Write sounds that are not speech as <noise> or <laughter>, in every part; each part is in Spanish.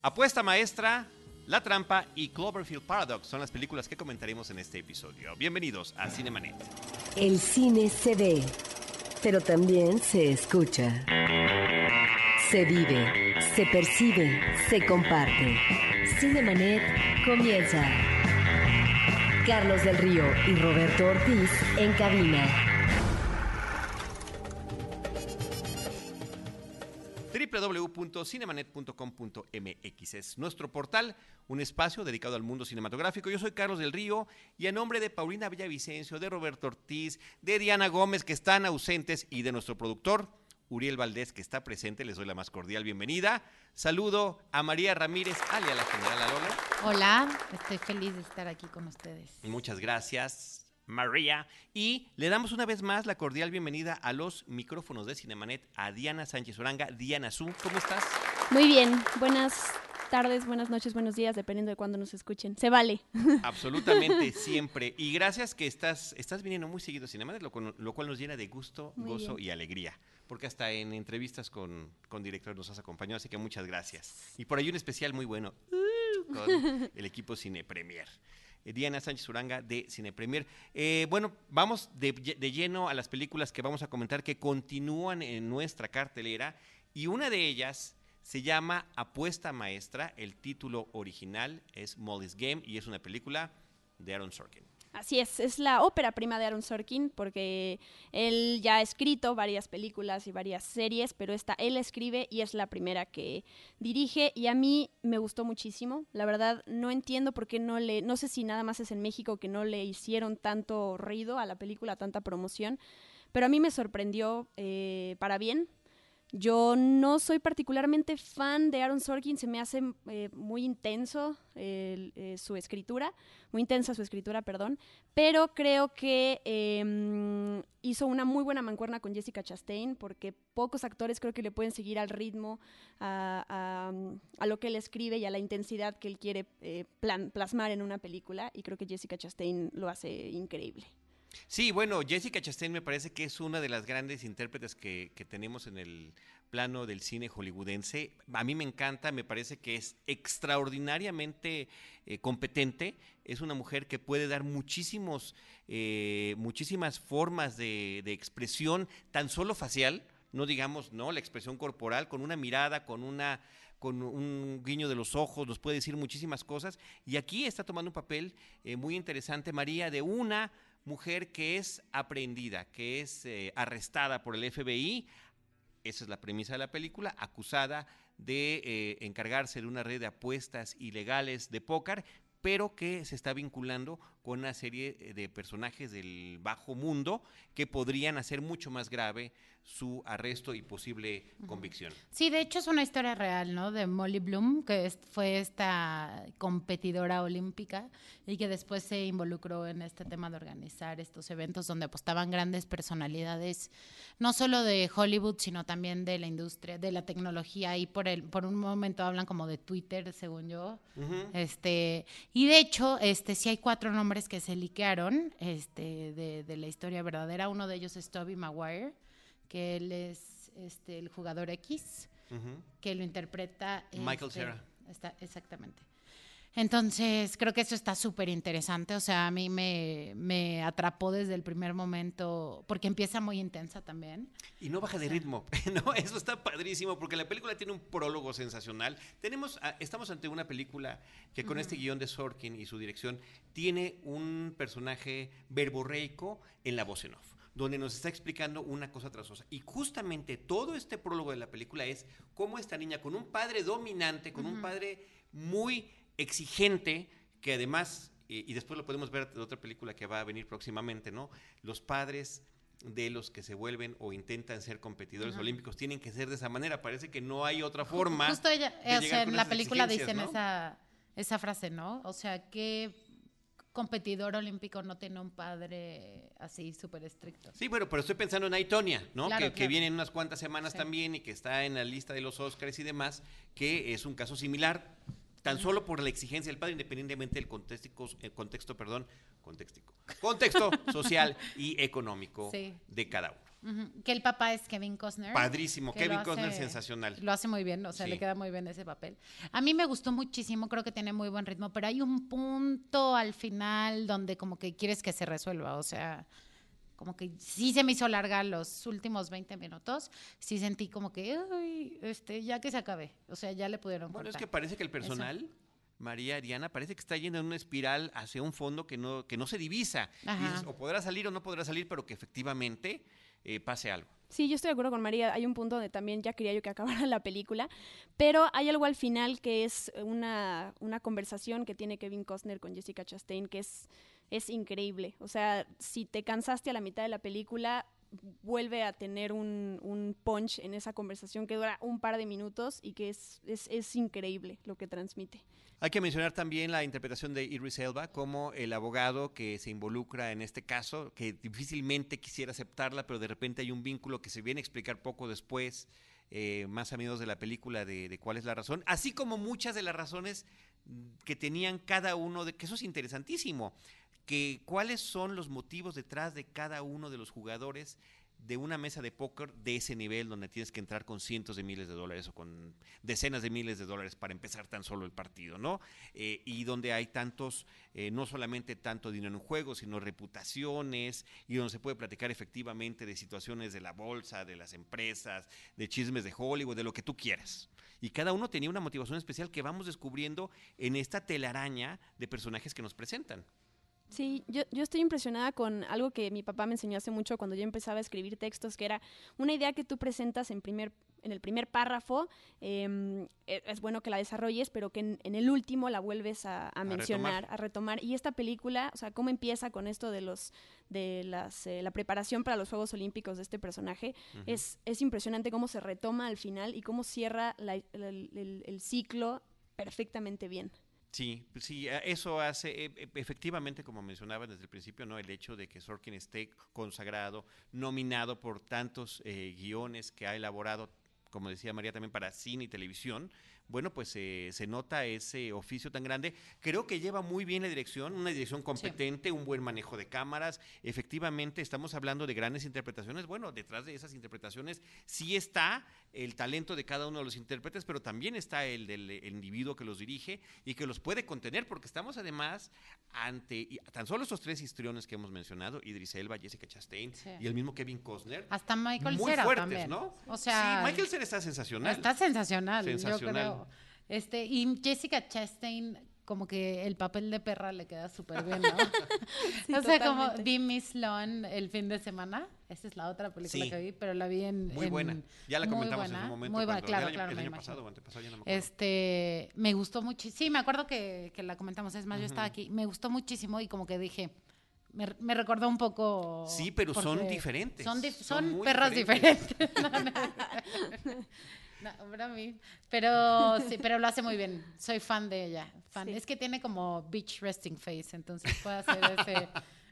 Apuesta Maestra, La Trampa y Cloverfield Paradox son las películas que comentaremos en este episodio. Bienvenidos a Cinemanet. El cine se ve, pero también se escucha. Se vive, se percibe, se comparte. Cinemanet comienza. Carlos del Río y Roberto Ortiz en cabina. www.cinemanet.com.mx es nuestro portal, un espacio dedicado al mundo cinematográfico. Yo soy Carlos del Río y a nombre de Paulina Villavicencio, de Roberto Ortiz, de Diana Gómez, que están ausentes, y de nuestro productor, Uriel Valdés, que está presente, les doy la más cordial bienvenida. Saludo a María Ramírez, alia la general Alola. Hola, estoy feliz de estar aquí con ustedes. Muchas gracias. María. Y le damos una vez más la cordial bienvenida a los micrófonos de Cinemanet a Diana Sánchez Oranga. Diana Su, ¿cómo estás? Muy bien, buenas tardes, buenas noches, buenos días, dependiendo de cuándo nos escuchen. Se vale. <laughs> Absolutamente, siempre. Y gracias que estás, estás viniendo muy seguido a Cinemanet, lo, lo cual nos llena de gusto, gozo y alegría. Porque hasta en entrevistas con, con directores nos has acompañado, así que muchas gracias. Y por ahí un especial muy bueno uh, con el equipo Cine Premier. Eh, Diana Sánchez Uranga de Cine Premier. Eh, bueno, vamos de, lleno a las películas que vamos a comentar que continúan en nuestra cartelera y una de ellas se llama Apuesta Maestra. El título original es Molly's Game y es una película de Aaron Sorkin. Así es, es la ópera prima de Aaron Sorkin porque él ya ha escrito varias películas y varias series, pero esta él escribe y es la primera que dirige y a mí me gustó muchísimo. La verdad no entiendo por qué no le, no sé si nada más es en México que no le hicieron tanto ruido a la película, tanta promoción, pero a mí me sorprendió eh, para bien. Yo no soy particularmente fan de Aaron Sorkin, se me hace eh, muy intenso eh, su escritura, muy intensa su escritura, perdón, pero creo que em, hizo una muy buena mancuerna con Jessica Chastain, porque pocos actores creo que le pueden seguir al ritmo, a, lo que él escribe y a la intensidad que él quiere eh, plasmar en una película, y creo que Jessica Chastain lo hace increíble. Sí, bueno, Jessica Chastain me parece que es una de las grandes intérpretes que, tenemos en el plano del cine hollywoodense. A mí me encanta, me parece que es extraordinariamente eh, competente. Es una mujer que puede dar muchísimos, eh, muchísimas formas de, expresión, tan solo facial, no digamos, no, la expresión corporal, con una mirada, con una con un guiño de los ojos, nos puede decir muchísimas cosas. Y aquí está tomando un papel eh, muy interesante, María, de una mujer que es aprendida, que es eh, arrestada por el FBI, esa es la premisa de la película, acusada de eh, encargarse de una red de apuestas ilegales de póker, pero que se está vinculando con una serie eh, de personajes del bajo mundo que podrían hacer mucho más grave su arresto y posible convicción. Sí, de hecho es una historia real, ¿no? De Molly Bloom, que fue esta competidora olímpica y que después se involucró en este tema de organizar estos eventos donde apostaban grandes personalidades, no solo de Hollywood, sino también de la industria, de la tecnología. Y por el, por un momento hablan como de Twitter, según yo. Este, y de hecho, este, sí hay cuatro nombres que se liquearon este, de, la historia verdadera. Uno de ellos es Toby Maguire, que él es este, el jugador X, que lo interpreta... Michael este, Cera. exactamente. Entonces, creo que eso está súper interesante. O sea, a mí me, atrapó desde el primer momento, porque empieza muy intensa también. Y no baja de ritmo, <laughs> ¿no? Eso está padrísimo, porque la película tiene un prólogo sensacional. Tenemos, ah, estamos ante una película que con este guion de Sorkin y su dirección tiene un personaje verborreico en la voz en off donde nos está explicando una cosa tras otra. Y justamente todo este prólogo de la película es cómo esta niña, con un padre dominante, con un padre muy exigente, que además, y, después lo podemos ver de otra película que va a venir próximamente, ¿no? Los padres de los que se vuelven o intentan ser competidores olímpicos tienen que ser de esa manera. Parece que no hay otra forma. Justo ella, o sea, en la película dicen esa, esa frase, ¿no? O sea, ¿qué competidor olímpico no tiene un padre así súper estricto? Sí, bueno, pero estoy pensando en Aitonia, ¿no? que, viene en unas cuantas semanas también y que está en la lista de los Oscars y demás, que es un caso similar tan solo por la exigencia del padre, independientemente del contexto, eh, contexto perdón, contexto, contexto <laughs> social y económico de cada uno. Ujú, Que el papá es Kevin Costner. Padrísimo, Kevin Costner hace- sensacional. Lo hace muy bien, o sea, Sí. le queda muy bien ese papel. A mí me gustó muchísimo, creo que tiene muy buen ritmo, pero hay un punto al final donde como que quieres que se resuelva, o sea, como que sí se me hizo larga los últimos 20 minutos, sí sentí como que, "Ay, este, ya que se acabe, o sea, ya le pudieron Bueno, es que parece que el personal, María Diana, parece que está yendo en una espiral hacia un fondo que no, que no se divisa. Y Ajá. dices, o podrá salir o no podrá salir, pero que efectivamente eh, pase algo. Sí, yo estoy de acuerdo con María. Hay un punto donde también ya quería yo que acabara la película, pero hay algo al final que es una, una conversación que tiene Kevin Costner con Jessica Chastain que es, es increíble. O sea, si te cansaste a la mitad de la película, vuelve a tener un, un punch en esa conversación que dura un par de minutos y que es, es, es increíble lo que transmite. Hay que mencionar también la interpretación de Idris Elba como el abogado que se involucra en este caso, que difícilmente quisiera aceptarla, pero de repente hay un vínculo que se viene a explicar poco después, eh, más amigos de la película, de, de cuál es la razón, así como muchas de las razones que tenían cada uno, de que eso es interesantísimo, que cuáles son los motivos detrás de cada uno de los jugadores de una mesa de póker de ese nivel donde tienes que entrar con cientos de miles de dólares o con decenas de miles de dólares para empezar tan solo el partido, ¿no? Eh, y donde hay tantos, eh, no solamente tanto dinero en juego, sino reputaciones y donde se puede platicar efectivamente de situaciones de la bolsa, de las empresas, de chismes de Hollywood, de lo que tú quieras. Y cada uno tenía una motivación especial que vamos descubriendo en esta telaraña de personajes que nos presentan. Sí, yo, yo estoy impresionada con algo que mi papá me enseñó hace mucho cuando yo empezaba a escribir textos, que era una idea que tú presentas en, primer, en el primer párrafo, eh, es bueno que la desarrolles, pero que en, en el último la vuelves a, a mencionar, retomar. a retomar. Y esta película, o sea, cómo empieza con esto de los de las, eh, la preparación para los Juegos Olímpicos de este personaje, es, es impresionante cómo se retoma al final y cómo cierra la- el- el- el ciclo perfectamente bien. Sí, pues sí, eso hace, e- e- efectivamente, como mencionaba desde el principio, ¿no? El hecho de que Sorkin esté consagrado, nominado por tantos eh, guiones que ha elaborado, como decía María, también para cine y televisión, bueno, pues eh, se nota ese oficio tan grande. Creo que lleva muy bien la dirección, una dirección competente, un buen manejo de cámaras. Efectivamente, estamos hablando de grandes interpretaciones. Bueno, detrás de esas interpretaciones sí está el talento de cada uno de los intérpretes, pero también está el del el individuo que los dirige y que los puede contener, porque estamos además ante tan solo estos tres histriones que hemos mencionado, Idris Elba, Jessica Chastain Sí. y el mismo Kevin Costner. Hasta Michael muy Cera fuertes, también. ¿no? O sea, sí, Michael Cera está sensacional. Está sensacional, Sensacional. yo creo. Este, y Jessica Chastain, como que el papel de perra le queda súper bien, ¿no? <laughs> <laughs> Sí, o sea, como totalmente. vi Miss Sloan el fin de semana. Esa es la otra película Sí. que vi, pero la vi en. Muy en- buena. Ya la muy comentamos en buena, su momento. Muy buena, claro, el año, claro. el me año imagino. pasado o antepasado, ya no me acuerdo. Este, me gustó mucho. Sí, me acuerdo que, que la comentamos. Es más, yo estaba aquí. Me gustó muchísimo y como que dije. Me, me recordó un poco. Sí, pero son diferentes, Son, dif- son son perras diferentes. diferentes. <laughs> No, para mí. Pero sí, pero lo hace muy bien. Soy fan de ella. Fan. Sí. Es que tiene como beach resting face, entonces puede hacer ese,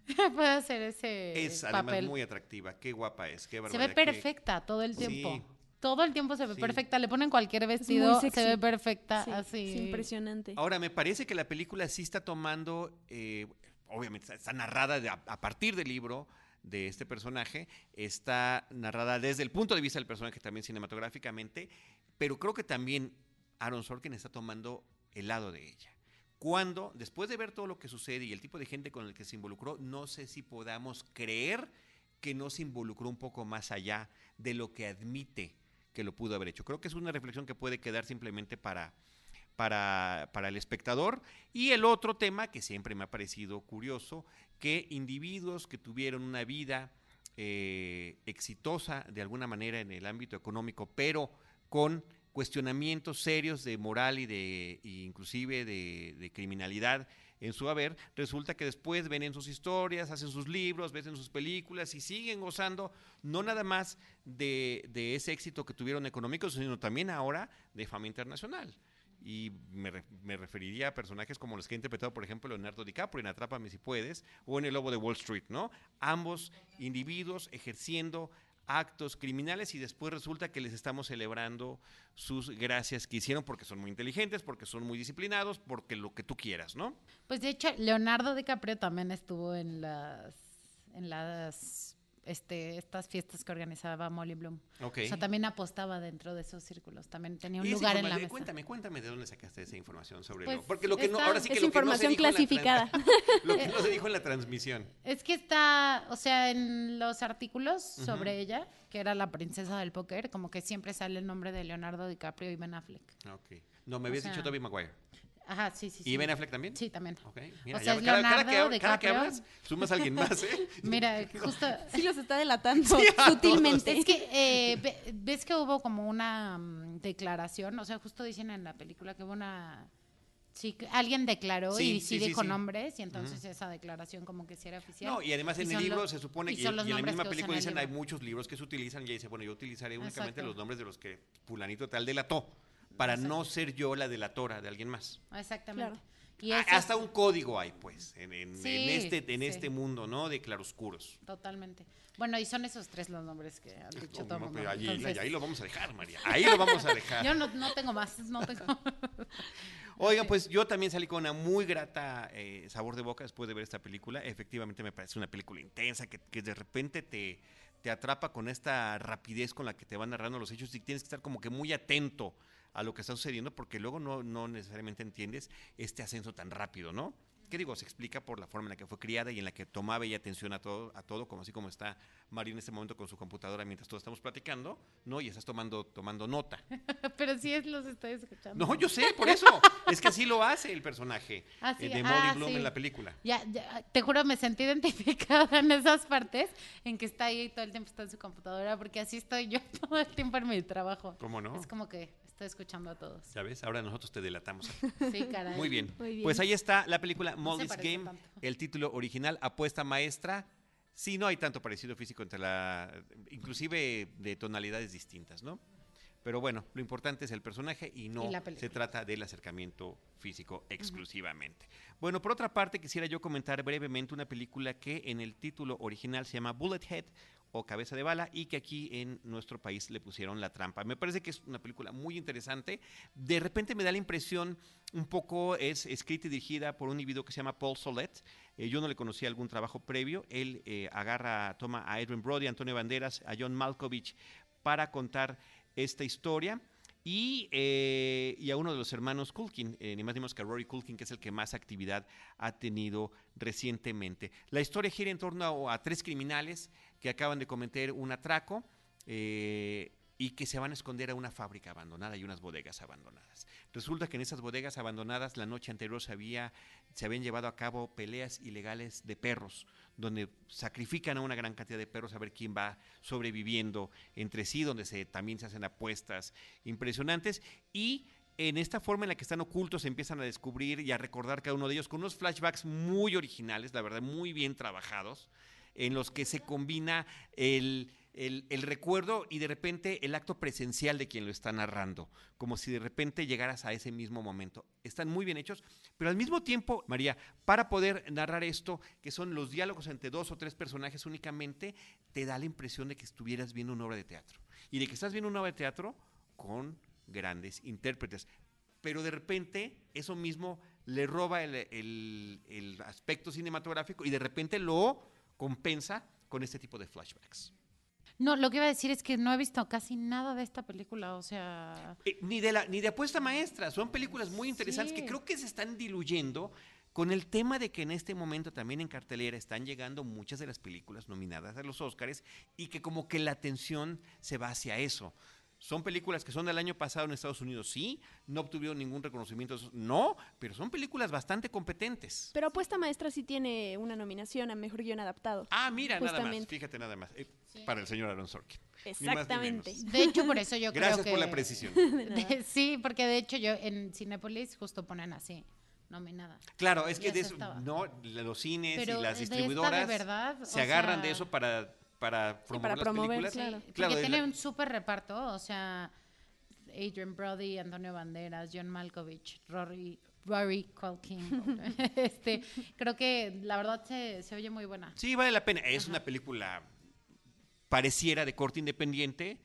<laughs> puede hacer ese Es además muy atractiva. Qué guapa es. Qué Se ve barbaridad, qué- perfecta todo el tiempo. Sí. Todo el tiempo se ve Sí. perfecta. Le ponen cualquier vestido, se ve perfecta. Sí, así. es impresionante. Ahora, me parece que la película sí está tomando, eh, obviamente está- está narrada de- a, a partir del libro de este personaje, está narrada desde el punto de vista del personaje también cinematográficamente, pero creo que también Aaron Sorkin está tomando el lado de ella. Cuando, después de ver todo lo que sucede y el tipo de gente con el que se involucró, no sé si podamos creer que no se involucró un poco más allá de lo que admite que lo pudo haber hecho. Creo que es una reflexión que puede quedar simplemente para, para, para el espectador. Y el otro tema que siempre me ha parecido curioso, que individuos que tuvieron una vida eh, exitosa de alguna manera en el ámbito económico, pero con cuestionamientos serios de moral y de e inclusive de, criminalidad en su haber, resulta que después ven en sus historias, hacen sus libros, ven en sus películas y siguen gozando no nada más de, de ese éxito que tuvieron económico, sino también ahora de fama internacional. Y me, me referiría a personajes como los que ha interpretado, por ejemplo, Leonardo DiCaprio en Atrápame si puedes, o en El Lobo de Wall Street, ¿no? Ambos individuos ejerciendo actos criminales y después resulta que les estamos celebrando sus gracias que hicieron porque son muy inteligentes, porque son muy disciplinados, porque lo que tú quieras, ¿no? Pues de hecho, Leonardo DiCaprio también estuvo en las, en las este, estas fiestas que organizaba Molly Bloom. O sea, también apostaba dentro de esos círculos. También tenía un lugar en la mesa. Cuéntame, cuéntame de dónde sacaste esa información sobre Pues, lo. Porque lo que no, ahora sí que es lo que no se información en la clasificada. <laughs> lo que no se dijo en la transmisión. Es que está, o sea, en los artículos sobre ella, que era la princesa del póker, como que siempre sale el nombre de Leonardo DiCaprio y Ben Affleck. Ok. No, me habías sea, dicho Tobey Maguire. Ajá, sí, sí, sí. ¿Y Ben Affleck también? Sí, también. Ok. Mira, O sea, ya- es cada, cada que, Leonardo cada que hablas, sumas a alguien más, ¿eh? <laughs> Mira, <laughs> justo... Sí los está delatando <laughs> a sutilmente. Es que eh, ve- ves que hubo como una mm, declaración, o sea, justo dicen en la película que hubo una... Sí, alguien declaró Sí, y sí, sí, sí, dijo sí. nombres y entonces esa declaración como que sí era oficial. No, y además en Y el libro los- se supone y que, y, son en la misma película en el dicen hay muchos libros que se utilizan y ella dice, bueno, yo utilizaré únicamente Exacto. los nombres de los que fulanito tal delató, para no ser yo la delatora de alguien más. Exactamente. Claro. Y ese es- Hasta un código hay, pues, en, en- Sí, en este, en sí. este mundo, ¿no? De claroscuros. Totalmente. Bueno, y son esos tres los nombres que han dicho todo el No, mundo. pero allí, Entonces, ahí lo vamos a dejar, María. Ahí lo vamos a dejar. <laughs> Yo no, no tengo más, no tengo. <laughs> Oigan, pues yo también salí con una muy grata eh, sabor de boca después de ver esta película. Efectivamente me parece una película intensa que, que de repente te, te atrapa con esta rapidez con la que te van narrando los hechos y tienes que estar como que muy atento a lo que está sucediendo porque luego no, no necesariamente entiendes este ascenso tan rápido, ¿no? ¿Qué digo? Se explica por la forma en la que fue criada y en la que tomaba ella atención a todo, a todo, como así como está María en este momento con su computadora mientras todos estamos platicando, ¿no? Y estás tomando, tomando nota. <laughs> Pero sí es, los estoy escuchando. No, yo sé, por eso. <laughs> es que así lo hace el personaje Ah, sí, eh, de ah, Molly Bloom sí. en la película. Ya, ya, te juro, me sentí identificada en esas partes en que está ahí y todo el tiempo está en su computadora, porque así estoy yo <laughs> todo el tiempo en mi trabajo. ¿Cómo no? Es como que estoy escuchando a todos. Ya ves, ahora nosotros te delatamos. <laughs> Sí, caray. Muy bien. Muy bien. Pues ahí está la película Molly's Game, tanto. el título original, Apuesta Maestra. Sí, no hay tanto parecido físico entre la. inclusive de tonalidades distintas, ¿no? Pero bueno, lo importante es el personaje y no Y se trata del acercamiento físico exclusivamente. Bueno, por otra parte, quisiera yo comentar brevemente una película que en el título original se llama Bullet Head Cabeza de Bala y que aquí en nuestro país le pusieron La Trampa. Me parece que es una película muy interesante. De repente me da la impresión, un poco es escrita y dirigida por un individuo que se llama Paul Solet. Eh, yo no le conocía algún trabajo previo. Él eh, agarra, toma a Adrian Brody, a Antonio Banderas, a John Malkovich para contar esta historia. Y, eh, a uno de los hermanos Culkin, ni más ni menos que a Rory Culkin, que es el que más actividad ha tenido recientemente. La historia gira en torno a tres criminales que acaban de cometer un atraco eh, y que se van a esconder a una fábrica abandonada y unas bodegas abandonadas. Resulta que en esas bodegas abandonadas la noche anterior se, había, se habían llevado a cabo peleas ilegales de perros, donde sacrifican a una gran cantidad de perros a ver quién va sobreviviendo entre sí, donde se, también se hacen apuestas impresionantes y en esta forma en la que están ocultos se empiezan a descubrir y a recordar cada uno de ellos con unos flashbacks muy originales, la verdad, muy bien trabajados, en los que se combina el, el- el recuerdo y de repente el acto presencial de quien lo está narrando, como si de repente llegaras a ese mismo momento. Están muy bien hechos, pero al mismo tiempo, María, para poder narrar esto, que son los diálogos entre dos o tres personajes únicamente, te da la impresión de que estuvieras viendo una obra de teatro y de que estás viendo una obra de teatro con grandes intérpretes. Pero de repente eso mismo le roba el, el- el aspecto cinematográfico y de repente lo compensa con este tipo de flashbacks. No, lo que iba a decir es que no he visto casi nada de esta película, o sea... Eh, ni, de la, ni de apuesta maestra, son películas muy interesantes Sí. que creo que se están diluyendo con el tema de que en este momento también en cartelera están llegando muchas de las películas nominadas a los Oscars y que como que la atención se va hacia eso. Son películas que son del año pasado en Estados Unidos, sí, no obtuvieron ningún reconocimiento, no, pero son películas bastante competentes. Pero Apuesta Maestra sí tiene una nominación a Mejor Guión Adaptado. Ah, mira, nada más, fíjate nada más, eh, para el señor Aaron Sorkin. Ni más ni Exactamente. De hecho, por eso yo <laughs> Gracias creo que... por la precisión. <laughs> De- sí, porque de hecho yo en Cinépolis justo ponen así, nominada. Claro, es que de eso, no, los cines Pero y las de distribuidoras verdad, se agarran sea- de eso para, para promover para las promover, películas. claro. Sí, Claro, tiene la- un súper reparto, o sea, Adrian Brody, Antonio Banderas, John Malkovich, Rory, Rory Culkin. <laughs> este, creo que la verdad se, se oye muy buena. Sí, vale la pena. Es una película pareciera de corte independiente,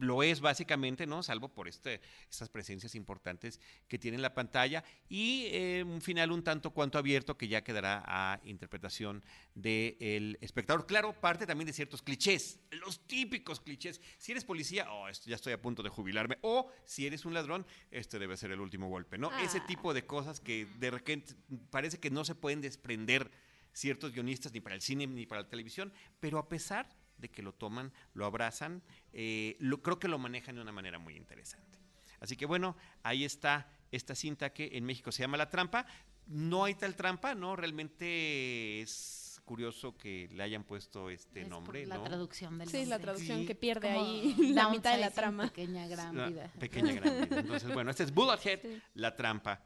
lo es básicamente, ¿no? Salvo por este, estas presencias importantes que tiene en la pantalla y eh, un final un tanto cuanto abierto que ya quedará a interpretación del espectador. Claro, parte también de ciertos clichés, los típicos clichés. Si eres policía, oh, esto, ya estoy a punto de jubilarme. O si eres un ladrón, este debe ser el último golpe, ¿no? Ese Ah. tipo de cosas que de repente parece que no se pueden desprender ciertos guionistas ni para el cine ni para la televisión, pero a pesar de que lo toman, lo abrazan, eh, lo, creo que lo manejan de una manera muy interesante. Así que bueno, ahí está esta cinta que en México se llama La Trampa. No hay tal trampa, ¿no? Realmente es curioso que le hayan puesto este Es por nombre, la ¿no? traducción del Sí, la traducción Sí. que pierde Como ahí <laughs> la mitad de la trama. Pequeña gran Una vida. Pequeña gran vida. Entonces, bueno, este es Bullethead, Sí. La Trampa,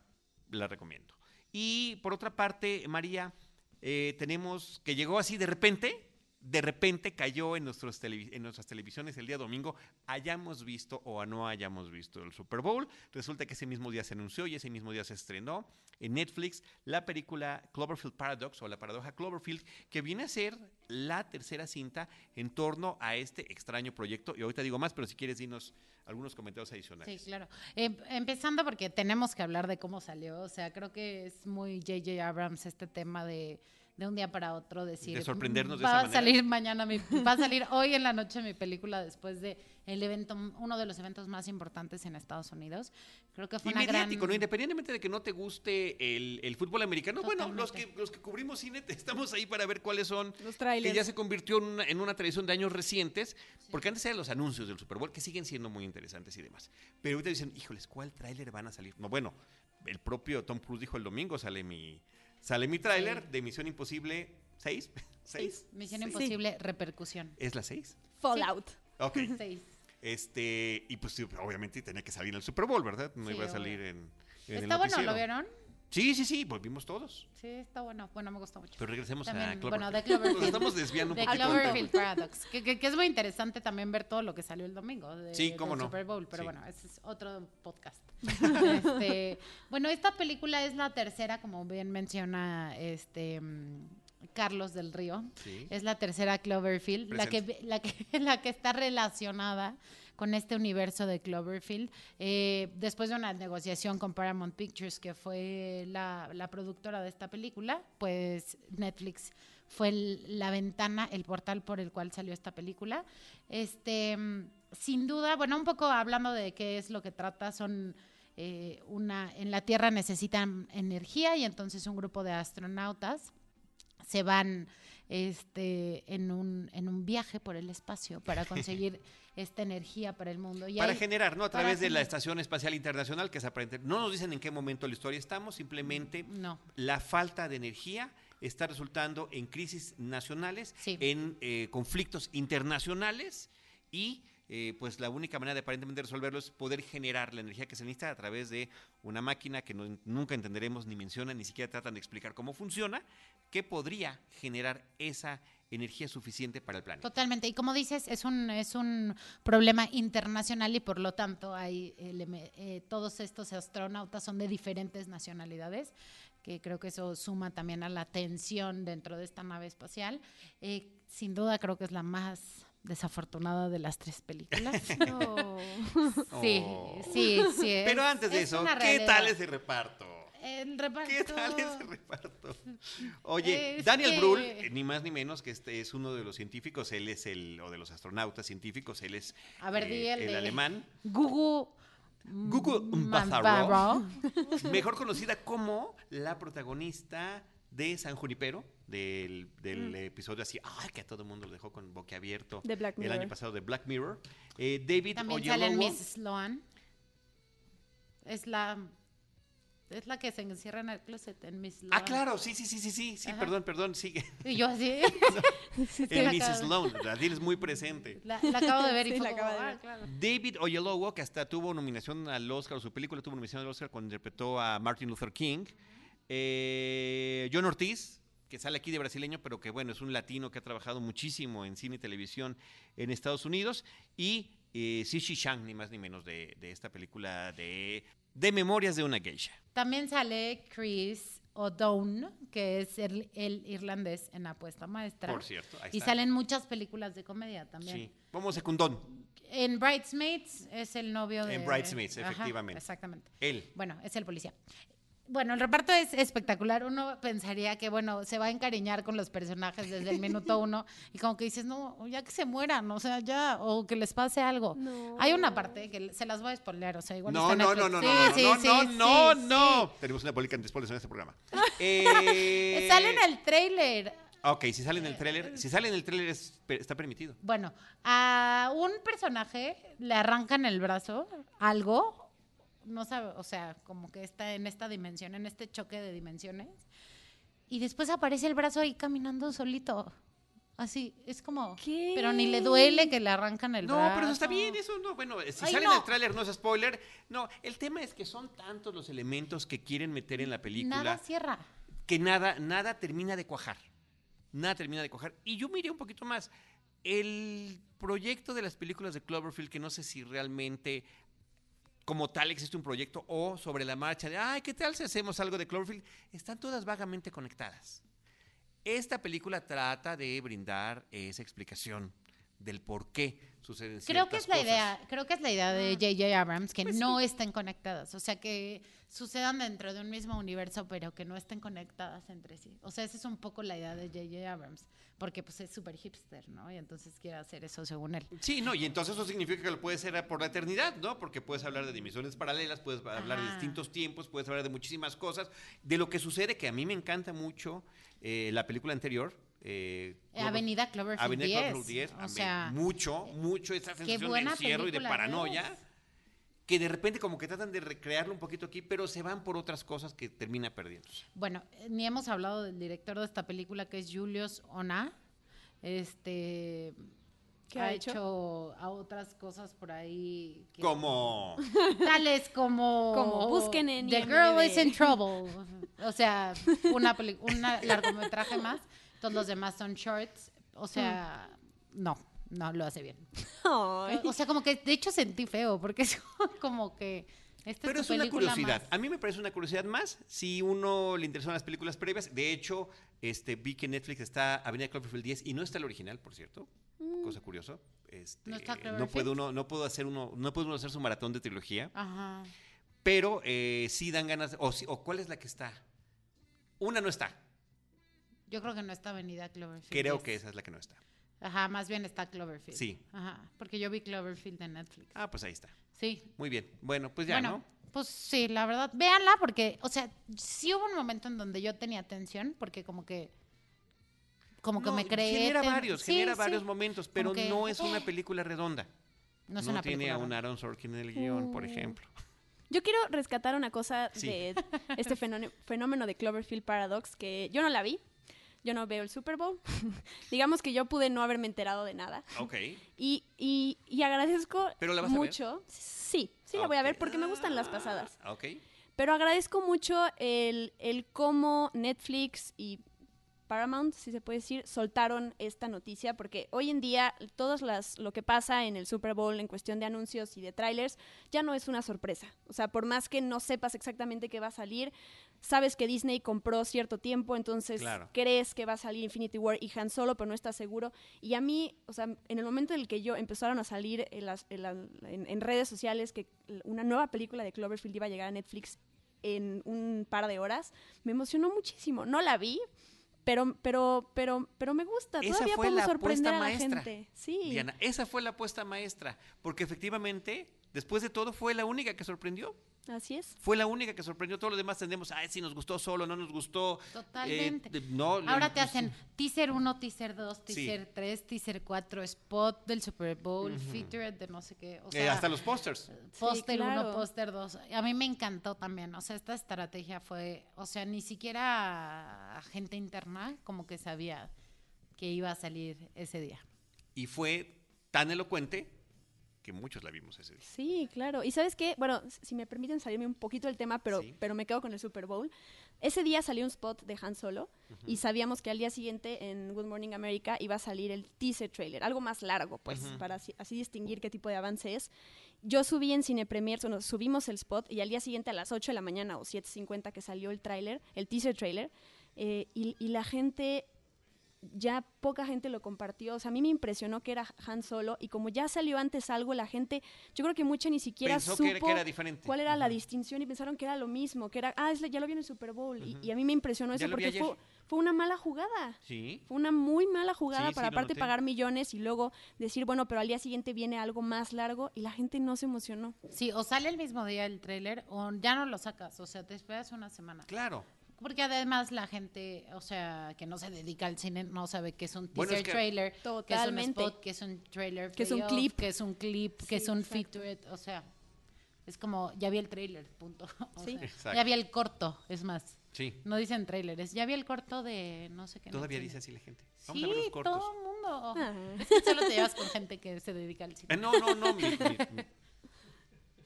la recomiendo. Y por otra parte, María, eh, tenemos que llegó así de repente, de repente cayó en, nuestros en nuestras televisiones el día domingo, hayamos visto o no hayamos visto el Super Bowl. Resulta que ese mismo día se anunció y ese mismo día se estrenó en Netflix la película Cloverfield Paradox o la paradoja Cloverfield, que viene a ser la tercera cinta en torno a este extraño proyecto. Y ahorita digo más, pero si quieres, dinos algunos comentarios adicionales. Sí, claro. Em- empezando porque tenemos que hablar de cómo salió. O sea, creo que es muy J.J. Abrams este tema de, de un día para otro decir. De sorprendernos de va esa a manera". salir mañana, mi- va a salir hoy en la noche mi película después de el evento, uno de los eventos más importantes en Estados Unidos. Creo que fue Y una gran. ¿no? Independientemente de que no te guste el, el fútbol americano, bueno, los que, los que cubrimos cine estamos ahí para ver cuáles son, Los que trailers. ya se convirtió en una, en una tradición de años recientes, porque antes eran los anuncios del Super Bowl, que siguen siendo muy interesantes y demás. Pero ahorita dicen, híjoles, ¿cuál tráiler van a salir? No, bueno, el propio Tom Cruise dijo el domingo, sale mi, sale mi tráiler Sí. de Misión Imposible 6. <laughs> ¿Seis? Misión Sí. Imposible, repercusión. ¿Es la 6? Fallout. Ok. <laughs> Seis. Este, y pues sí, obviamente tenía que salir en el Super Bowl, ¿verdad? No Sí, iba a obvio. salir en, en el Está bueno, noticiero. ¿lo vieron? Sí, sí, sí, pues vimos todos. Sí, está bueno. Bueno, me gustó mucho. Pero regresemos a Cloverfield. bueno, de Cloverfield. Nos estamos desviando un De poquito. Cloverfield. Paradox, que, que- que es muy interesante también ver todo lo que salió el domingo de, Sí, cómo del no. Super Bowl, pero Sí. bueno, ese es otro podcast. <laughs> Este, bueno, esta película es la tercera, como bien menciona este Carlos del Río, Sí. es la tercera Cloverfield, la que, la, que, <laughs> la que está relacionada con este universo de Cloverfield. Eh, después de una negociación con Paramount Pictures, que fue la, la productora de esta película, pues Netflix fue el- la ventana, el portal por el cual salió esta película. Este, sin duda, bueno, un poco hablando de qué es lo que trata, son eh, una, en la Tierra necesitan energía y entonces un grupo de astronautas se van este, en, un, en un viaje por el espacio para <laughs> conseguir esta energía para el mundo. Y para hay- generar, ¿no? A través de la Estación Espacial Internacional, que es aparente. No nos dicen en qué momento de la historia estamos, simplemente No. la falta de energía está resultando en crisis nacionales, Sí. en eh, conflictos internacionales y eh, pues la única manera de aparentemente resolverlo es poder generar la energía que se necesita a través de una máquina que no- nunca entenderemos ni mencionan, ni siquiera tratan de explicar cómo funciona, que podría generar esa energía suficiente para el planeta. Totalmente. Y como dices, es un, es un problema internacional y por lo tanto hay eh, todos estos astronautas son de diferentes nacionalidades, que creo que eso suma también a la tensión dentro de esta nave espacial. Eh, sin duda creo que es la más desafortunada de las tres películas. No. <laughs> <laughs> Sí, Oh. sí, sí. Pero es- antes de es eso, ¿qué tal ese reparto? El reparto. ¿Qué tal ese reparto? Oye, Es Daniel que- Brühl, eh, ni más ni menos que este es uno de los científicos, él es el, o de los astronautas científicos, él es A ver, eh, di el de- alemán, Gugu. Gugu Mbatha-Raw. <laughs> Mejor conocida como la protagonista de San Junipero, del, del episodio así, ay, que a todo el mundo lo dejó con boquiabierto De Black el año Mirror. pasado de Black Mirror. Eh, David También sale en Oyelowo, Miss Sloan. Es la es la que se encierra en el closet en Miss Sloan. Ah, claro, sí, sí, sí, sí, sí, sí, Ajá. perdón, perdón, sigue. Y yo así <laughs> <laughs> En acabo- Sloan, la tienes muy presente. la, la acabo de ver y Sí, fue la como, de ah, ver. claro. David Oyelowo, que hasta tuvo nominación al Oscar, o su película tuvo nominación al Oscar cuando interpretó a Martin Luther King. Eh, John Ortiz, que sale aquí de brasileño, pero que bueno, es un latino que ha trabajado muchísimo en cine y televisión en Estados Unidos. Y eh, Sishi Shang, ni más ni menos, de, de esta película de, de Memorias de una Geisha. También sale Chris O'Donnell, que es el, el irlandés en Apuesta Maestra. Por cierto, ahí Y salen muchas películas de comedia también. Sí. Vamos secundón. En Bridesmaids es el novio de... En Bridesmaids, Ajá, efectivamente. exactamente. Él. Bueno, es el policía. Bueno, el reparto es espectacular. Uno pensaría que, bueno, se va a encariñar con los personajes desde el minuto <laughs> uno y como que dices, no, ya que se mueran, o sea, ya, o que les pase algo. No. Hay una parte que se las voy a spoilear, o sea, igual No, no, no, no, Sí, no, no, sí, no, sí, no, sí, no, sí. no. Tenemos una política anti-spoilers en este programa. <laughs> Eh, Sale en el tráiler. Ok, si sale en el tráiler, si sale en el tráiler es- está permitido. Bueno, a un personaje le arrancan el brazo, algo, no sabe, o sea, como que está en esta dimensión, en este choque de dimensiones, y después aparece el brazo ahí caminando solito. Así, es como, ¿Qué? pero ni le duele que le arrancan el No, brazo. pero eso está bien, eso no, bueno, si Ay, sale no. en el tráiler no es spoiler. No, el tema es que son tantos los elementos que quieren meter en la película Nada cierra. que nada, nada termina de cuajar. Nada termina de cuajar. Y yo miré un poquito más. El proyecto de las películas de Cloverfield, que no sé si realmente como tal existe un proyecto o sobre la marcha de, ay, ¿qué tal si hacemos algo de Cloverfield? Están todas vagamente conectadas. Esta película trata de brindar esa explicación del por qué suceden Creo que es la cosas. idea, creo que es la idea de J.J. Abrams, que no estén conectadas, o sea, que sucedan dentro de un mismo universo, pero que no estén conectadas entre sí. O sea, esa es un poco la idea de J.J. Abrams, porque pues es súper hipster, ¿no? Y entonces quiere hacer eso según él. Sí, no, y entonces eso significa que lo puedes hacer por la eternidad, ¿no? Porque puedes hablar de dimensiones paralelas, puedes hablar de distintos tiempos, puedes hablar de muchísimas cosas. De lo que sucede, que a mí me encanta mucho eh, la película anterior. Eh, Clover- Avenida Cloverfield Avenida 10. Cloverfield 10, a o mí sea, mucho, mucho esa sensación de encierro y de paranoia. es. Que de repente como que tratan de recrearlo un poquito aquí, pero se van por otras cosas que termina perdiéndose. bueno, eh, ni hemos hablado del director de esta película, que es Julius Ona. Este... ¿Qué ha ha hecho? hecho? a otras cosas por ahí. que- Como... Tales como... Como busquen en The IMDb. Girl is in Trouble. O sea, una peli- un largometraje más. Todos los demás son shorts. O sea, no, no lo hace bien. Ay. O sea, como que de hecho sentí feo, porque es <laughs> como que. Esta Pero es, una curiosidad. más. A mí me parece una curiosidad más si uno le interesan las películas previas. De hecho, este, vi que en Netflix está Avenida Cloverfield 10 y no está el original, por cierto. Cosa curiosa. Este, ¿No está no puede uno, no puedo hacer uno, no puede uno hacer su maratón de trilogía. Ajá. Pero eh, sí dan ganas. O, sí- o cuál es la que está. Una no está. Yo creo que no está Avenida Cloverfield. Creo 10. que esa es la que no está. Ajá, más bien está Cloverfield. Sí. Ajá, porque yo vi Cloverfield en Netflix. Ah, pues ahí está. Sí. Muy bien. Bueno, pues ya, bueno, ¿no? pues sí, la verdad, véanla porque, o sea, sí hubo un momento en donde yo tenía tensión, porque como que, como que No, me creé. Genera ten- varios, Sí, genera sí. varios momentos, pero que, no es una eh, película redonda. No es no una tiene película. a un. Aaron Sorkin en el guion, por Uh. ejemplo. Yo quiero rescatar una cosa Sí. de este fenómeno, fenómeno de Cloverfield Paradox, que yo no la vi, yo no veo el Super Bowl. <laughs> Digamos que yo pude no haberme enterado de nada. Ok. Y, y, y agradezco ¿Pero la vas a ver? mucho. Sí, sí la voy a ver porque me gustan las pasadas. Ok. Pero agradezco mucho el, el cómo Netflix y Paramount, si se puede decir, soltaron esta noticia, porque hoy en día todas las, lo que pasa en el Super Bowl en cuestión de anuncios y de trailers ya no es una sorpresa. O sea, por más que no sepas exactamente qué va a salir, sabes que Disney compró cierto tiempo, entonces Claro. crees que va a salir Infinity War y Han Solo, pero no estás seguro. Y a mí, o sea, en el momento en el que yo empezaron a salir en, las- en la- en- en redes sociales que una nueva película de Cloverfield iba a llegar a Netflix en un par de horas, me emocionó muchísimo. No la vi, pero, pero, pero, pero me gusta. Esa Todavía fue podemos la sorprender a la maestra, gente. Sí. Diana, esa fue la apuesta maestra, porque efectivamente, después de todo, fue la única que sorprendió. Así es. Fue la única que sorprendió. Todos los demás tendemos, ay, si nos gustó solo, no nos gustó. Totalmente. Eh, no, Ahora te pues, hacen teaser 1, teaser 2, Sí. teaser 3, teaser 4, spot del Super Bowl, feature de no sé qué. O eh, sea, hasta los pósters. Póster 1, claro. póster 2. A mí me encantó también. O sea, esta estrategia fue, o sea, ni siquiera gente interna como que sabía que iba a salir ese día. Y fue tan elocuente que muchos la vimos ese día. Sí, claro. Y sabes qué, bueno, si me permiten salirme un poquito del tema, pero, Sí. pero me quedo con el Super Bowl. Ese día salió un spot de Han Solo y sabíamos que al día siguiente en Good Morning America iba a salir el teaser trailer, algo más largo, pues, para así, así distinguir qué tipo de avance es. yo subí en Cine Premier, bueno, subimos el spot y al día siguiente a las 8 de la mañana o 7.50 que salió el tráiler, el teaser trailer, eh, y, y la gente ya poca gente lo compartió. O sea, a mí me impresionó que era Han Solo y como ya salió antes algo, la gente, yo creo que mucha ni siquiera Pensó supo que era, que era diferente. cuál era la distinción y pensaron que era lo mismo, que era, ah, es la- ya lo vi en el Super Bowl. y, y a mí me impresionó eso porque fue, fue una mala jugada. Sí. Fue una muy mala jugada Sí, para sí, aparte pagar millones y luego decir, bueno, pero al día siguiente viene algo más largo y la gente no se emocionó. Sí, o sale el mismo día el tráiler o ya no lo sacas, o sea, te esperas una semana. Claro. Porque además la gente, o sea, que no se dedica al cine, no sabe qué es un Bueno, teaser es que- trailer, Totalmente. que es un spot, que es un trailer, Que es un clip. que es un clip, que Sí, es un exacto. featurette, o sea, es como, ya vi el trailer, punto. <laughs> O Sí. sea, ya vi el corto, es más. Sí. No dicen trailer, es ya vi el corto de no sé qué. Todavía cine". dice así la gente. Vamos Sí, a ver los cortos. todo el mundo. Ah. Es que solo te llevas con gente que se dedica al cine. Eh, no, no, no. mi- mi- mi-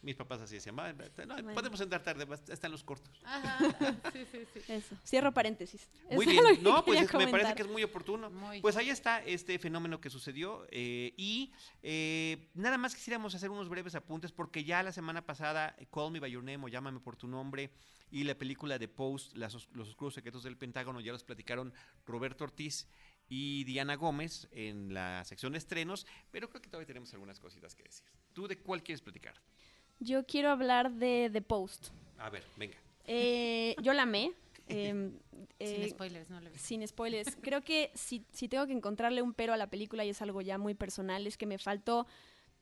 mis papás así decían. "Ma, no, Bueno. Podemos entrar tarde, están los cortos. Ajá, <laughs> sí, sí, sí. Eso. Cierro paréntesis. Muy Eso bien. No, pues es- me parece que es muy oportuno. Muy. Pues ahí está este fenómeno que sucedió. eh, y eh, nada más quisiéramos hacer unos breves apuntes porque ya la semana pasada, Call Me By Your Name o Llámame por tu nombre y la película de Post, Las os- Los Oscuros Secretos del Pentágono, ya los platicaron Roberto Ortiz y Diana Gómez en la sección de estrenos, pero creo que todavía tenemos algunas cositas que decir. ¿Tú de cuál quieres platicar? Yo quiero hablar de The Post. A ver, venga. Eh, yo la amé. <laughs> em, Sin eh, spoilers, no lo ves. sin spoilers. Creo que si, si tengo que encontrarle un pero a la película y es algo ya muy personal, es que me faltó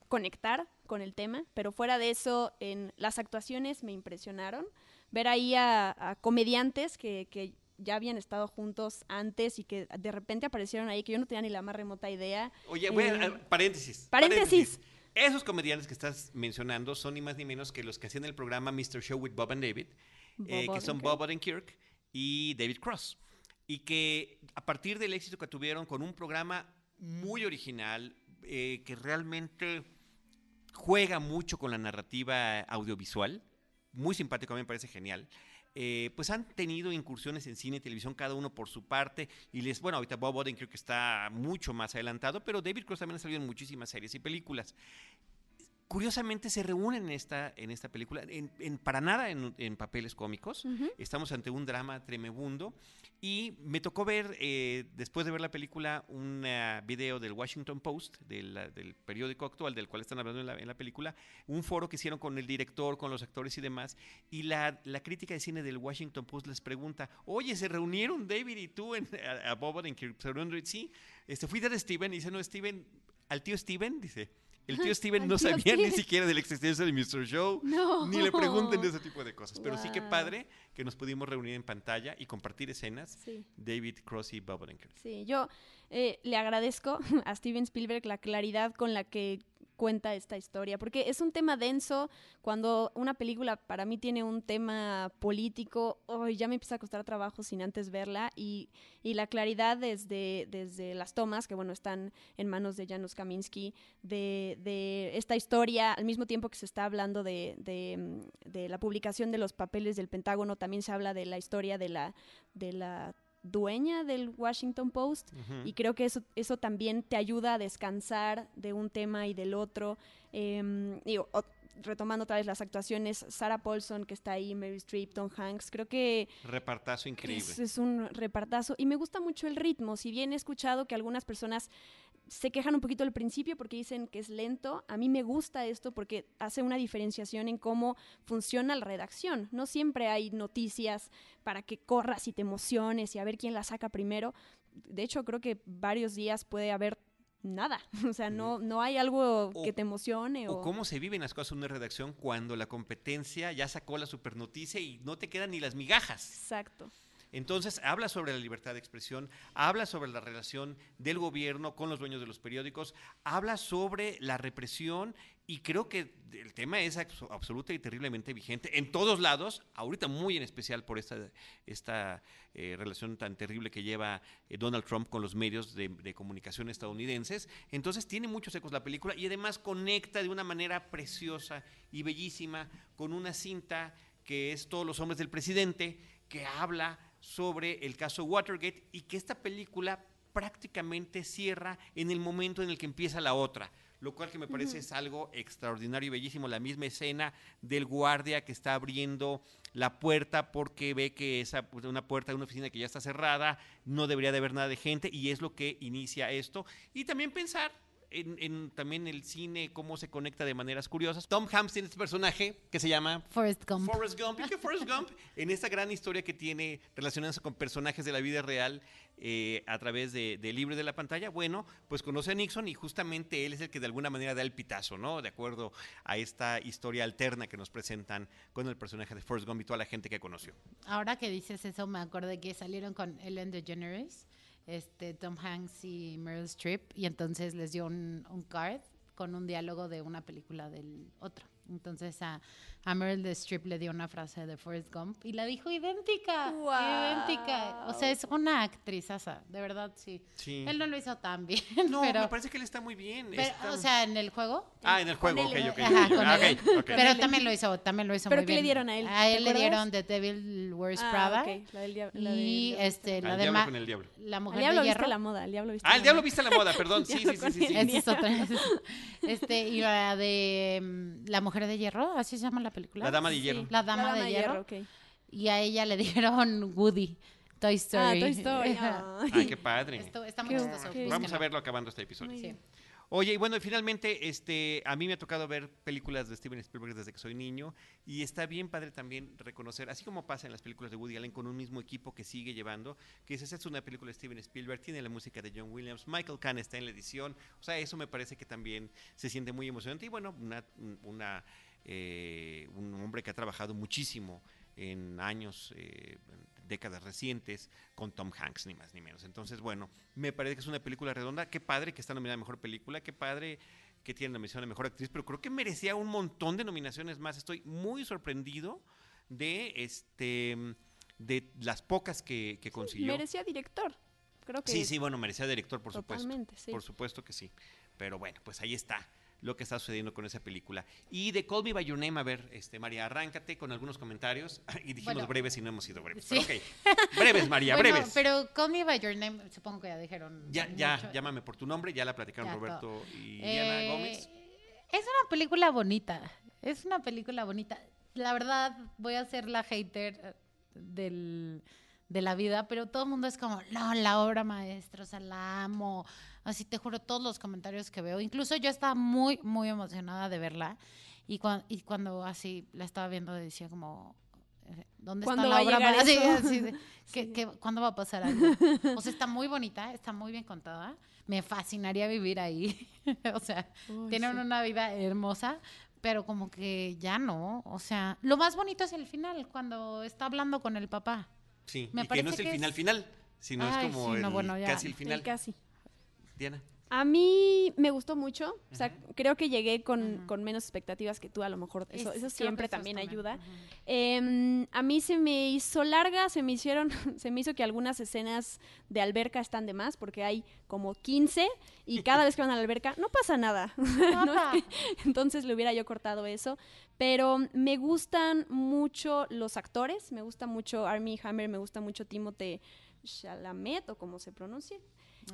conectar con el tema, pero fuera de eso, en las actuaciones me impresionaron. Ver ahí a, a comediantes que, que ya habían estado juntos antes y que de repente aparecieron ahí, que yo no tenía ni la más remota idea. Oye, voy a- Eh, a- paréntesis, paréntesis. Esos comediantes que estás mencionando son ni más ni menos que los que hacían el programa Mr. Show with Bob and David, eh, que son. Bob Odenkirk y David Cross. Y que a partir del éxito que tuvieron con un programa muy original, eh, que realmente juega mucho con la narrativa audiovisual, muy simpático, a mí me parece genial. Eh, pues han tenido incursiones en cine y televisión cada uno por su parte y les bueno ahorita Bob Odenkirk está mucho más adelantado pero David Cross también ha salido en muchísimas series y películas curiosamente se reúnen en esta en esta película en, en- para nada en, en papeles cómicos. Estamos ante un drama tremebundo. Y me tocó ver eh, después de ver la película un eh, video del Washington Post del, del periódico actual del cual están hablando en la, en la película un foro que hicieron con el director con los actores y demás y la, la crítica de cine del Washington Post les pregunta oye se reunieron David y tú en, a, a Bob Odenkirk se reunieron sí este fui de Steven y dice no Steven al tío Steven dice el tío <laughs> Steven no sabía ni siquiera de la existencia de Mr. Show No. ni le pregunten de ese tipo de cosas. Pero sí que padre que nos pudimos reunir en pantalla y compartir escenas. Sí. David Cross y Bob Odenkirk. Sí, yo eh, le agradezco <laughs> a Steven Spielberg la claridad con la que cuenta esta historia, porque es un tema denso, cuando una película para mí tiene un tema político, oh, ya me empieza a costar trabajo sin antes verla, y, y la claridad desde, desde las tomas, que bueno, están en manos de Janusz Kaminski, de, de esta historia, al mismo tiempo que se está hablando de, de, de la publicación de los papeles del Pentágono, también se habla de la historia de la, de la dueña del Washington Post y creo que eso, eso también te ayuda a descansar de un tema y del otro. Digo, o- retomando otra vez las actuaciones, Sarah Paulson que está ahí, Mary Streep, Tom Hanks, creo que Repartazo increíble. es, es un repartazo y me gusta mucho el ritmo. Si bien he escuchado que algunas personas se quejan un poquito al principio porque dicen que es lento, a mí me gusta esto porque hace una diferenciación en cómo funciona la redacción. No siempre hay noticias para que corras y te emociones y a ver quién la saca primero. De hecho, creo que varios días puede haber nada. <laughs> O sea, no, no hay algo O- que te emocione. O, O cómo se viven las cosas en una redacción cuando la competencia ya sacó la supernoticia y no te quedan ni las migajas. Exacto. Entonces, habla sobre la libertad de expresión, habla sobre la relación del gobierno con los dueños de los periódicos, habla sobre la represión y creo que el tema es abs- absoluta y terriblemente vigente en todos lados, ahorita muy en especial por esta, esta eh, relación tan terrible que lleva eh, Donald Trump con los medios de, de comunicación estadounidenses. Entonces, tiene muchos ecos la película y además conecta de una manera preciosa y bellísima con una cinta que es Todos los hombres del presidente, que habla sobre el caso Watergate y que esta película prácticamente cierra en el momento en el que empieza la otra lo cual que me parece es algo extraordinario y bellísimo. La misma escena del guardia que está abriendo la puerta porque ve que es una puerta de una oficina que ya está cerrada, no debería de haber nada de gente y es lo que inicia esto. Y también pensar en, también el cine, cómo se conecta de maneras curiosas. Tom Hanks tiene este personaje que se llama Forrest Gump. Forrest Gump. Y que Forrest Gump, <laughs> en esta gran historia que tiene relacionándose con personajes de la vida real eh, a través de, de libros de la pantalla, bueno, pues conoce a Nixon y justamente él es el que de alguna manera da el pitazo, ¿no? De acuerdo a esta historia alterna que nos presentan con el personaje de Forrest Gump y toda la gente que conoció. Ahora que dices eso, me acordé que salieron con Ellen DeGeneres este, Tom Hanks y Meryl Streep, y entonces les dio un, un card con un diálogo de una película del otro. Entonces a, a Meryl Streep le dio una frase de Forrest Gump y la dijo idéntica, idéntica. O sea, es una actrizaza, de verdad, sí. Él no lo hizo tan bien, no, pero... me parece que él está muy bien. O sea, en el juego. Ah, en el juego, ok, ok. Ah, pero también lo hizo, también lo hizo ¿Pero muy qué bien. le dieron a él? A él le dieron The Devil Wears ah, Prada. Okay. La del diablo. La y este, la de diablo Ma con el diablo. La mujer el diablo de viste hierro. la moda, el diablo viste Ah, la el diablo moda. viste la moda, perdón. <laughs> Sí, sí, sí, sí. sí. Esa es otra. Este, y la de mm, La Mujer de Hierro, así se llama la película. La Dama de Hierro. La Dama, de, Hierro. ok. Y a ella le dieron Woody, Toy Ah, Story. Toy Story. ay. <laughs> Ay, qué padre. Esto está muy Qué- chistoso. qué- Vamos a verlo acabando este episodio. Muy Sí. Oye, y bueno, y finalmente, este, a mí me ha tocado ver películas de Steven Spielberg desde que soy niño y está bien padre también reconocer, así como pasa en las películas de Woody Allen con un mismo equipo que sigue llevando, que dices, es una película de Steven Spielberg, tiene la música de John Williams, Michael Kahn está en la edición, o sea, eso me parece que también se siente muy emocionante y bueno, una, una, eh, un hombre que ha trabajado muchísimo en años, eh, décadas recientes, con Tom Hanks, ni más ni menos. Entonces, bueno, me parece que es una película redonda. Qué padre que está nominada a Mejor Película, qué padre que tiene nominación a Mejor Actriz, pero creo que merecía un montón de nominaciones más. Estoy muy sorprendido de, este, de las pocas que, que consiguió. Merecía director. Creo que Sí, sí, bueno, merecía director, por supuesto. Totalmente, sí. Por supuesto que sí. Pero bueno, pues ahí está lo que está sucediendo con esa película. Y de Call Me By Your Name, a ver, este, María, arráncate con algunos comentarios. <laughs> Y dijimos Bueno. breves y no hemos sido breves. Sí. Pero ok. Breves, María, <laughs> Bueno, breves. pero Call Me By Your Name, supongo que ya dijeron. Ya, ya, llámame por tu nombre, ya la platicaron Ya, Roberto y Eh, Diana Gómez. Es una película bonita. Es una película bonita. La verdad, voy a ser la hater del, de la vida, pero todo el mundo es como, no, la obra maestra, o sea, la amo. Así te juro, todos los comentarios que veo. Incluso yo estaba muy, muy emocionada de verla. Y, cuan- y cuando así la estaba viendo, decía como, eh, ¿dónde está ¿Cuándo la obra maestra? <laughs> Sí, de, <laughs> ¿qué- Sí. qué- ¿Cuándo va a pasar algo? O sea, está muy bonita, está muy bien contada. Me fascinaría vivir ahí. <laughs> o sea, Uy, tienen sí. una vida hermosa, pero como que ya no. O sea, lo más bonito es el final, cuando está hablando con el papá. Sí, me y que no es el que final es- final, sino Ay, es como sí, no, el, bueno, ya. casi el El final. casi. Diana. A mí me gustó mucho, o sea, creo que llegué con, con menos expectativas que tú, a lo mejor eso, Es- siempre eso también ayuda. Em, a mí se me hizo larga, se me hicieron, <laughs> se me hizo que algunas escenas de alberca están de más, porque hay como 15 y <laughs> cada vez que van a la alberca no pasa nada. <laughs> No entonces le hubiera yo cortado eso. Pero me gustan mucho los actores, me gusta mucho Armie Hammer, me gusta mucho Timothée Chalamet o como se pronuncia.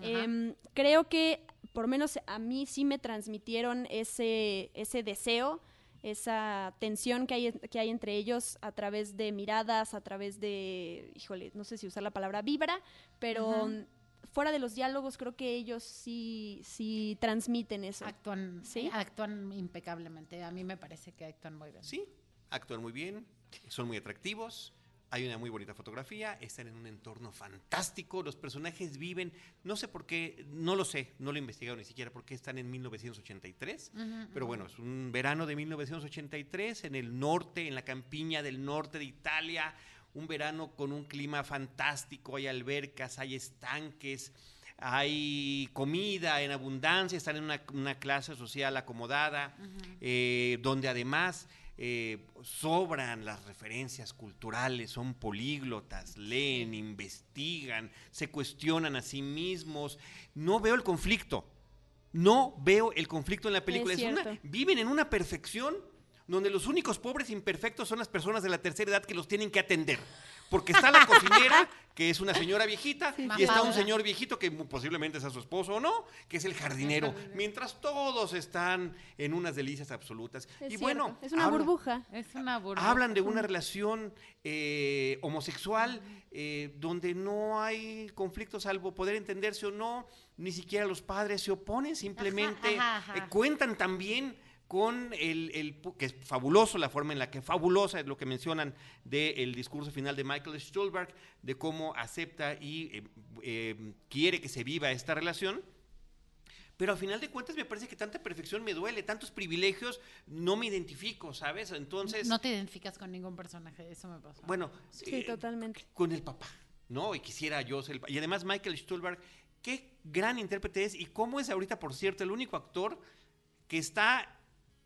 Em, creo que por menos a mí sí me transmitieron ese, ese deseo, esa tensión que hay, que hay entre ellos a través de miradas, a través de, híjole, no sé si usar la palabra vibra, pero Ajá. fuera de los diálogos creo que ellos sí, sí transmiten eso. Actúan, ¿Sí? actúan impecablemente. A mí me parece que actúan muy bien. Sí, actúan muy bien, son muy atractivos, hay una muy bonita fotografía, están en un entorno fantástico, los personajes viven, no sé por qué, no lo sé, no lo he investigado ni siquiera por qué están en 1983, Ujú, pero bueno, es un verano de 1983 en el norte, en la campiña del norte de Italia, un verano con un clima fantástico, hay albercas, hay estanques, hay comida en abundancia, están en una, una clase social acomodada, eh, donde además eh, sobran las referencias culturales, son políglotas, leen, investigan, se cuestionan a sí mismos. No veo el conflicto, no veo el conflicto en la película. Es Es una- cierto. viven en una perfección donde los únicos pobres imperfectos son las personas de la tercera edad que los tienen que atender. Porque está la cocinera, que es una señora viejita, Sí, y está un señor viejito que posiblemente sea su esposo o no, que es el jardinero. Mientras todos están en unas delicias absolutas. Es y cierto, bueno, es una habla- burbuja. Es una burbuja. Hablan de una relación eh, homosexual eh, donde no hay conflicto salvo poder entenderse o no, ni siquiera los padres se oponen, simplemente Ajá, ajá, ajá. eh, cuentan también con el, el que es fabuloso la forma en la que fabulosa es lo que mencionan del discurso final de Michael Stuhlbarg, de cómo acepta y eh, eh, quiere que se viva esta relación. Pero al final de cuentas me parece que tanta perfección me duele, tantos privilegios, no me identifico, ¿sabes? Entonces, No te identificas con ningún personaje, eso me pasó. bueno, Sí, eh, totalmente. con el papá, ¿no? Y quisiera yo ser el Y además Michael Stuhlbarg, qué gran intérprete es y cómo es ahorita, por cierto, el único actor que está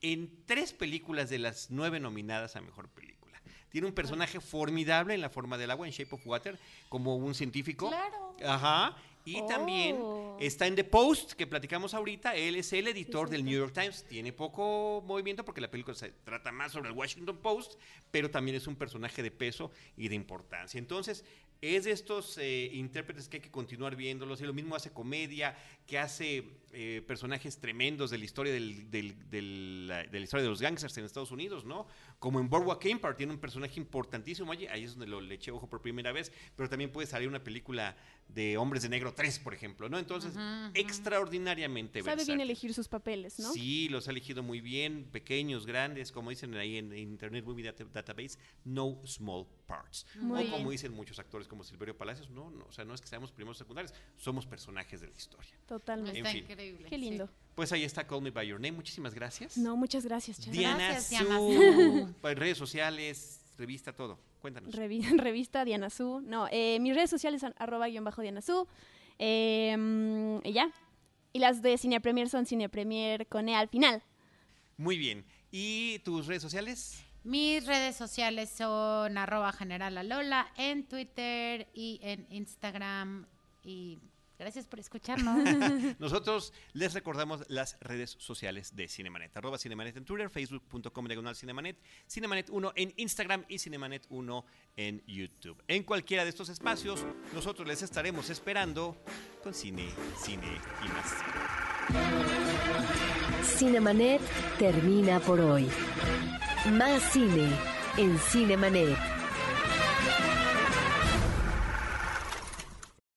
en tres películas de las nueve nominadas a Mejor Película. Tiene un personaje formidable en La Forma del Agua, en Shape of Water, como un científico. Claro. Ajá. Y también Oh. está en The Post, que platicamos ahorita. Él es el editor Sí, del. New York Times. Tiene poco movimiento porque la película se trata más sobre el Washington Post, pero también es un personaje de peso y de importancia. Entonces, es de estos eh, intérpretes que hay que continuar viéndolos. Y lo mismo hace comedia, que hace eh, personajes tremendos de la historia del- del- del- la- de la historia de los gangsters en Estados Unidos, ¿no? Como en Boardwalk Empire tiene un personaje importantísimo allí. Ahí es donde lo le eché ojo por primera vez. Pero también puede salir una película de Hombres de Negro 3, por ejemplo, ¿no? Entonces, extraordinariamente Sabe bien elegir sus papeles, ¿no? Sí, los ha elegido muy bien, pequeños, grandes, como dicen ahí en Internet Movie Data- Database, no small parts. Muy o bien. como dicen muchos actores como Silverio Palacios, no, no, o sea, no es que seamos primos secundarios, somos personajes de la historia. Totalmente. Está en fin. Increíble. Qué lindo. Pues ahí está Call Me By Your Name, muchísimas gracias. No, muchas gracias. Diana Gracias, Su, <laughs> pues, redes sociales, revista, todo. Cuéntanos. Revi- <laughs> revista Diana Su. No, eh, mis redes sociales son arroba guion bajo Diana Su. Eh, mm, y ya. Y las de Cine Premier son Cine Premier con E al final. Muy bien. ¿Y tus redes sociales? Mis redes sociales son arroba general Lola en Twitter y en Instagram. Y gracias por escucharnos. <laughs> Nosotros les recordamos las redes sociales de Cinemanet. Arroba Cinemanet en Twitter, facebook.com diagonal Cinemanet, Cinemanet 1 en Instagram y Cinemanet 1 en YouTube. En cualquiera de estos espacios, nosotros les estaremos esperando con cine, cine y más cine. Cinemanet termina por hoy. Más cine en Cinemanet.